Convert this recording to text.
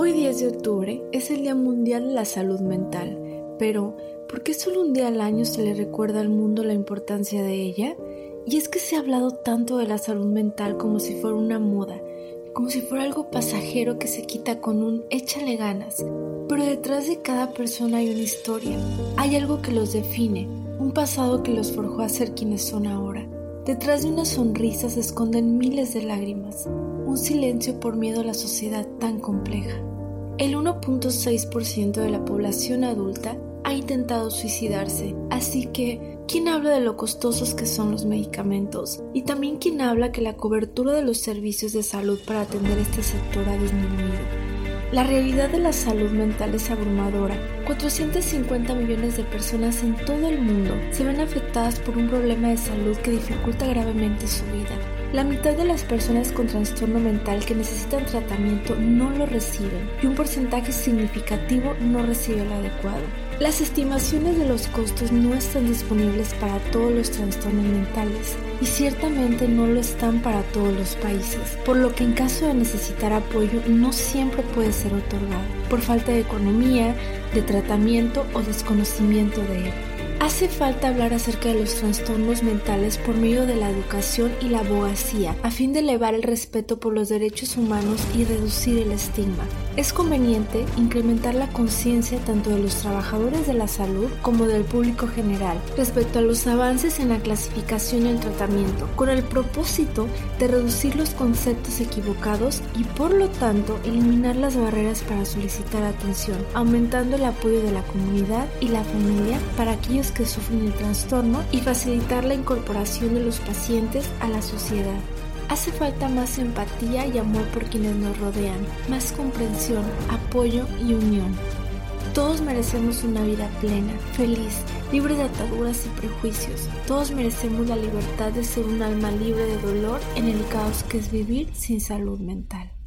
Hoy 10 de octubre es el Día Mundial de la Salud Mental, pero ¿por qué solo un día al año se le recuerda al mundo la importancia de ella? Y es que se ha hablado tanto de la salud mental como si fuera una moda, como si fuera algo pasajero que se quita con un échale ganas. Pero detrás de cada persona hay una historia, hay algo que los define, un pasado que los forjó a ser quienes son ahora. Detrás de una sonrisa se esconden miles de lágrimas, un silencio por miedo a la sociedad tan compleja. El 1.6% de la población adulta ha intentado suicidarse, así que, ¿quién habla de lo costosos que son los medicamentos? Y también quién habla que la cobertura de los servicios de salud para atender este sector ha disminuido. La realidad de la salud mental es abrumadora. 450 millones de personas en todo el mundo se ven afectadas por un problema de salud que dificulta gravemente su vida. La mitad de las personas con trastorno mental que necesitan tratamiento no lo reciben y un porcentaje significativo no recibe lo adecuado. Las estimaciones de los costos no están disponibles para todos los trastornos mentales y ciertamente no lo están para todos los países, por lo que en caso de necesitar apoyo no siempre puede ser otorgado, por falta de economía, de tratamiento o desconocimiento de él. Hace falta hablar acerca de los trastornos mentales por medio de la educación y la abogacía, a fin de elevar el respeto por los derechos humanos y reducir el estigma. Es conveniente incrementar la conciencia tanto de los trabajadores de la salud como del público general respecto a los avances en la clasificación y el tratamiento, con el propósito de reducir los conceptos equivocados y por lo tanto eliminar las barreras para solicitar atención, aumentando el apoyo de la comunidad y la familia para aquellos que sufren el trastorno y facilitar la incorporación de los pacientes a la sociedad. Hace falta más empatía y amor por quienes nos rodean, más comprensión, apoyo y unión. Todos merecemos una vida plena, feliz, libre de ataduras y prejuicios. Todos merecemos la libertad de ser un alma libre de dolor en el caos que es vivir sin salud mental.